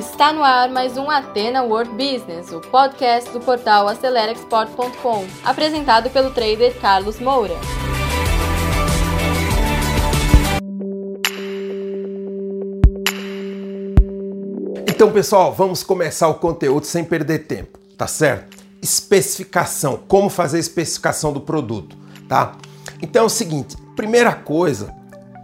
Está no ar mais um Atena World Business, o podcast do portal AceleraExport.com, apresentado pelo trader Carlos Moura. Então, pessoal, vamos começar o conteúdo sem perder tempo, tá certo? Especificação, como fazer a especificação do produto, tá? Então é o seguinte, primeira coisa,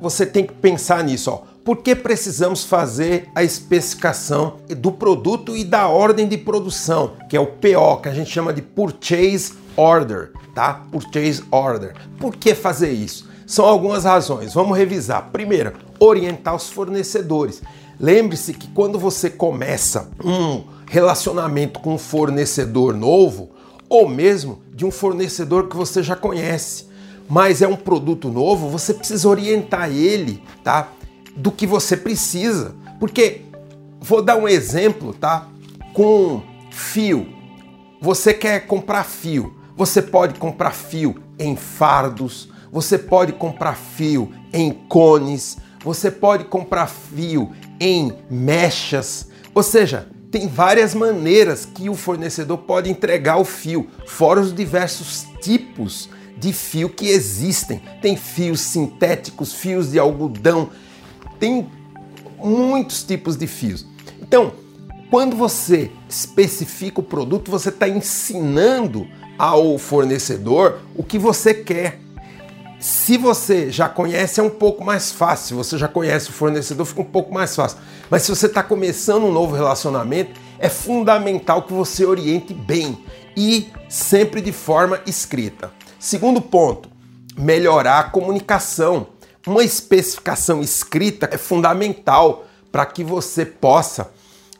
você tem que pensar nisso, ó. Por que precisamos fazer a especificação do produto e da ordem de produção, que é o PO, que a gente chama de Purchase Order, tá? Purchase Order. Por que fazer isso? São algumas razões. Vamos revisar. Primeiro, orientar os fornecedores. Lembre-se que quando você começa um relacionamento com um fornecedor novo, ou mesmo de um fornecedor que você já conhece, mas é um produto novo, você precisa orientar ele, tá? Do que você precisa. Porque vou dar um exemplo, tá? Com fio. Você quer comprar fio. Você pode comprar fio em fardos, você pode comprar fio em cones, você pode comprar fio em mechas, ou seja, tem várias maneiras que o fornecedor pode entregar o fio, fora os diversos tipos de fio que existem. Tem fios sintéticos, fios de algodão, tem muitos tipos de fios. Então, quando você especifica o produto, você está ensinando ao fornecedor o que você quer. Se você já conhece, é um pouco mais fácil. Se você já conhece o fornecedor, fica um pouco mais fácil. Mas se você está começando um novo relacionamento, é fundamental que você oriente bem e sempre de forma escrita. Segundo ponto, melhorar a comunicação. Uma especificação escrita é fundamental para que você possa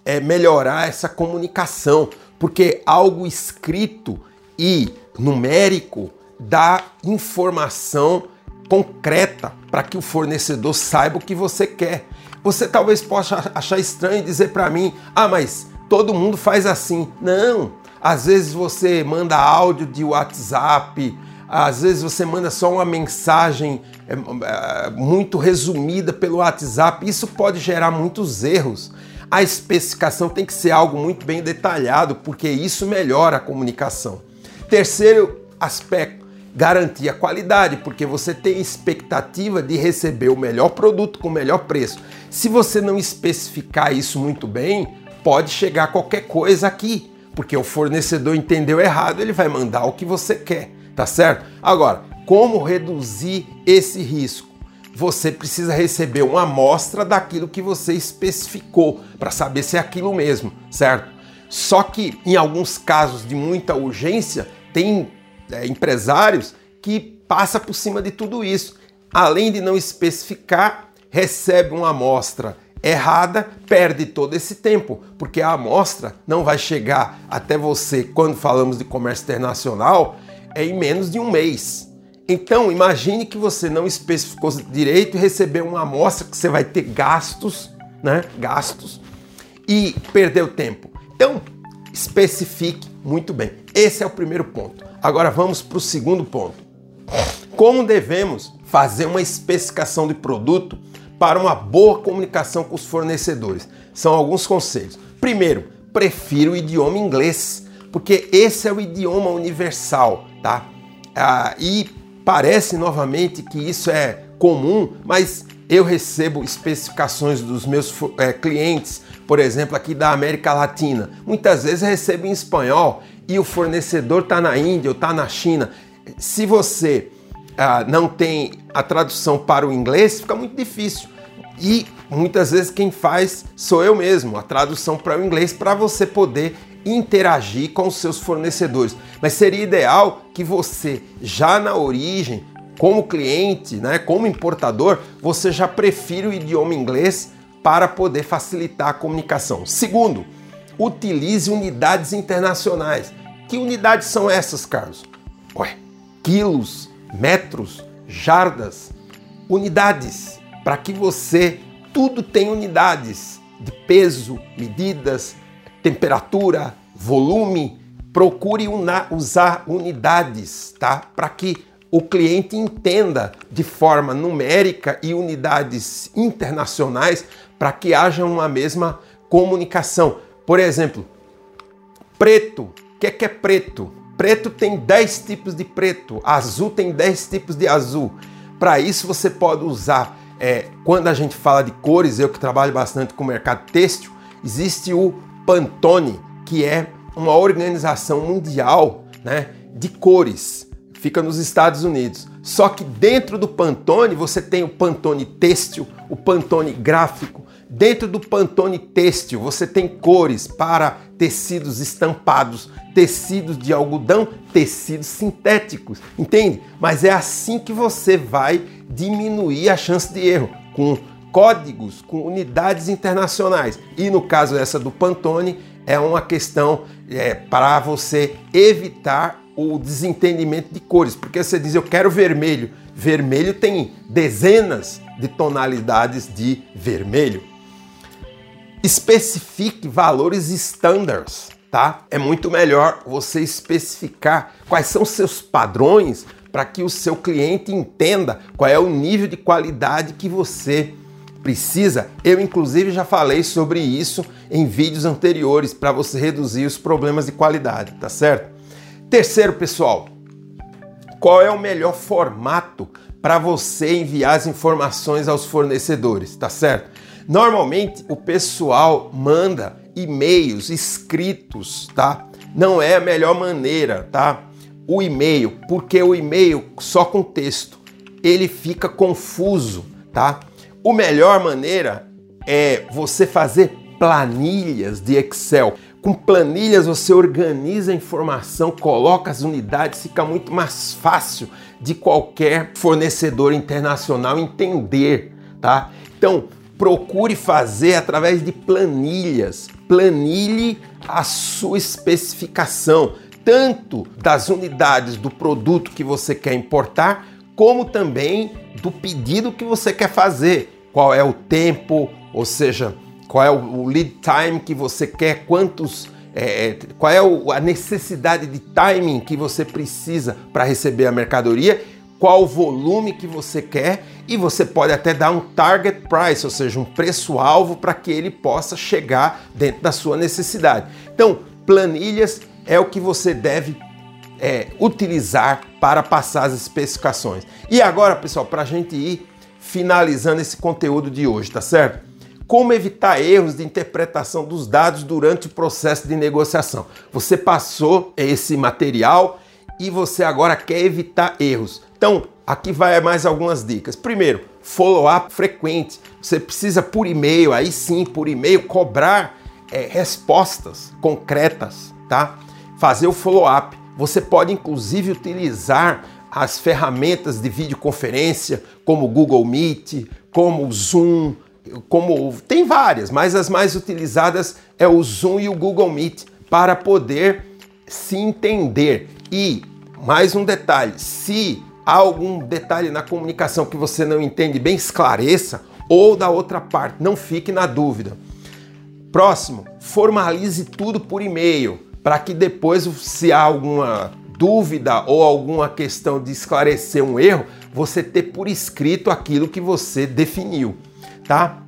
é, melhorar essa comunicação, porque algo escrito e numérico dá informação concreta para que o fornecedor saiba o que você quer. Você talvez possa achar estranho dizer para mim: "Ah, mas todo mundo faz assim". Não. Às vezes você manda áudio de WhatsApp, às vezes você manda só uma mensagem é, é, muito resumida pelo WhatsApp. Isso pode gerar muitos erros. A especificação tem que ser algo muito bem detalhado, porque isso melhora a comunicação. Terceiro aspecto, garantir a qualidade, porque você tem expectativa de receber o melhor produto com o melhor preço. Se você não especificar isso muito bem, pode chegar qualquer coisa aqui, porque o fornecedor entendeu errado, ele vai mandar o que você quer, tá certo? Agora, como reduzir esse risco? Você precisa receber uma amostra daquilo que você especificou para saber se é aquilo mesmo, certo? Só que em alguns casos de muita urgência, tem é, empresários que passa por cima de tudo isso. Além de não especificar, recebe uma amostra errada, perde todo esse tempo, porque a amostra não vai chegar até você quando falamos de comércio internacional é em menos de um mês. Então, imagine que você não especificou direito e recebeu uma amostra que você vai ter gastos, né? Gastos e perdeu tempo. Então, especifique muito bem. Esse é o primeiro ponto. Agora vamos para o segundo ponto. Como devemos fazer uma especificação de produto para uma boa comunicação com os fornecedores? São alguns conselhos. Primeiro, prefira o idioma inglês, porque esse é o idioma universal, tá? Ah, e parece novamente que isso é comum, mas eu recebo especificações dos meus é, clientes, por exemplo, aqui da América Latina. Muitas vezes recebo em espanhol e o fornecedor está na Índia ou está na China. Se você ah, não tem a tradução para o inglês, fica muito difícil. E muitas vezes quem faz sou eu mesmo, a tradução para o inglês, para você poder interagir com os seus fornecedores. Mas seria ideal que você, já na origem, como cliente, né, como importador, você já prefira o idioma inglês para poder facilitar a comunicação. Segundo, utilize unidades internacionais. Que unidades são essas, Carlos? Ué, quilos, metros, jardas, unidades, para que você tudo tem unidades de peso, medidas, temperatura, volume. Procure una, usar unidades, tá? Para que o cliente entenda de forma numérica e unidades internacionais para que haja uma mesma comunicação. Por exemplo, preto. O que é, que é preto? Preto tem 10 tipos de preto, azul tem 10 tipos de azul. Para isso você pode usar, é, quando a gente fala de cores, eu que trabalho bastante com o mercado têxtil, existe o Pantone, que é uma organização mundial né, de cores, fica nos Estados Unidos. Só que dentro do Pantone você tem o Pantone têxtil, o Pantone gráfico, Dentro do Pantone têxtil, você tem cores para tecidos estampados, tecidos de algodão, tecidos sintéticos, entende? Mas é assim que você vai diminuir a chance de erro, com códigos, com unidades internacionais. E no caso essa do Pantone, é uma questão é, para você evitar o desentendimento de cores, porque você diz eu quero vermelho, vermelho tem dezenas de tonalidades de vermelho especifique valores standards, tá? É muito melhor você especificar quais são seus padrões para que o seu cliente entenda qual é o nível de qualidade que você precisa. Eu inclusive já falei sobre isso em vídeos anteriores para você reduzir os problemas de qualidade, tá certo? Terceiro, pessoal, qual é o melhor formato para você enviar as informações aos fornecedores, tá certo? Normalmente o pessoal manda e-mails escritos, tá? Não é a melhor maneira, tá? O e-mail, porque o e-mail só com texto, ele fica confuso, tá? O melhor maneira é você fazer planilhas de Excel. Com planilhas você organiza a informação, coloca as unidades, fica muito mais fácil de qualquer fornecedor internacional entender, tá? Então, procure fazer através de planilhas. Planilhe a sua especificação, tanto das unidades do produto que você quer importar, como também do pedido que você quer fazer. Qual é o tempo, ou seja, qual é o lead time que você quer, quantos é, é qual é a necessidade de timing que você precisa para receber a mercadoria qual o volume que você quer e você pode até dar um target price, ou seja, um preço-alvo para que ele possa chegar dentro da sua necessidade. Então, planilhas é o que você deve é, utilizar para passar as especificações. E agora, pessoal, para a gente ir finalizando esse conteúdo de hoje, tá certo? Como evitar erros de interpretação dos dados durante o processo de negociação? Você passou esse material e você agora quer evitar erros. Então, aqui vai mais algumas dicas. Primeiro, follow-up frequente. Você precisa por e-mail, aí sim, por e-mail, cobrar é, respostas concretas, tá? Fazer o follow-up. Você pode inclusive utilizar as ferramentas de videoconferência, como o Google Meet, como o Zoom, como tem várias, mas as mais utilizadas é o Zoom e o Google Meet para poder se entender. E mais um detalhe, se há algum detalhe na comunicação que você não entende bem, esclareça, ou da outra parte, não fique na dúvida. Próximo, formalize tudo por e-mail, para que depois, se há alguma dúvida ou alguma questão de esclarecer um erro, você ter por escrito aquilo que você definiu, tá?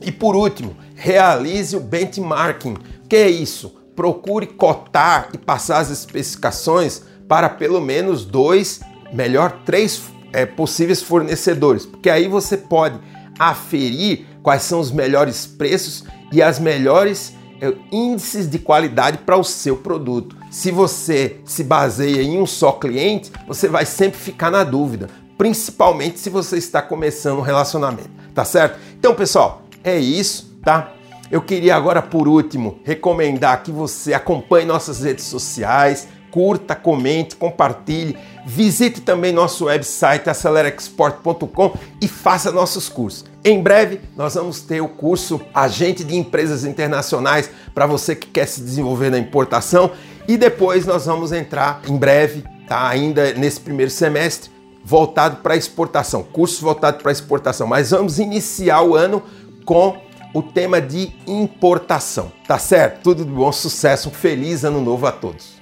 E por último, realize o benchmarking. O que é isso? Procure cotar e passar as especificações para pelo menos dois melhor três é, possíveis fornecedores, porque aí você pode aferir quais são os melhores preços e as melhores índices de qualidade para o seu produto. Se você se baseia em um só cliente, você vai sempre ficar na dúvida, principalmente se você está começando um relacionamento, tá certo? Então, pessoal, é isso, tá? Eu queria agora, por último, recomendar que você acompanhe nossas redes sociais, curta, comente, compartilhe. Visite também nosso website acelerexport.com e faça nossos cursos. Em breve nós vamos ter o curso Agente de Empresas Internacionais para você que quer se desenvolver na importação e depois nós vamos entrar em breve, tá? Ainda nesse primeiro semestre, voltado para exportação, curso voltado para exportação. Mas vamos iniciar o ano com o tema de importação, tá certo? Tudo de bom, sucesso, feliz ano novo a todos.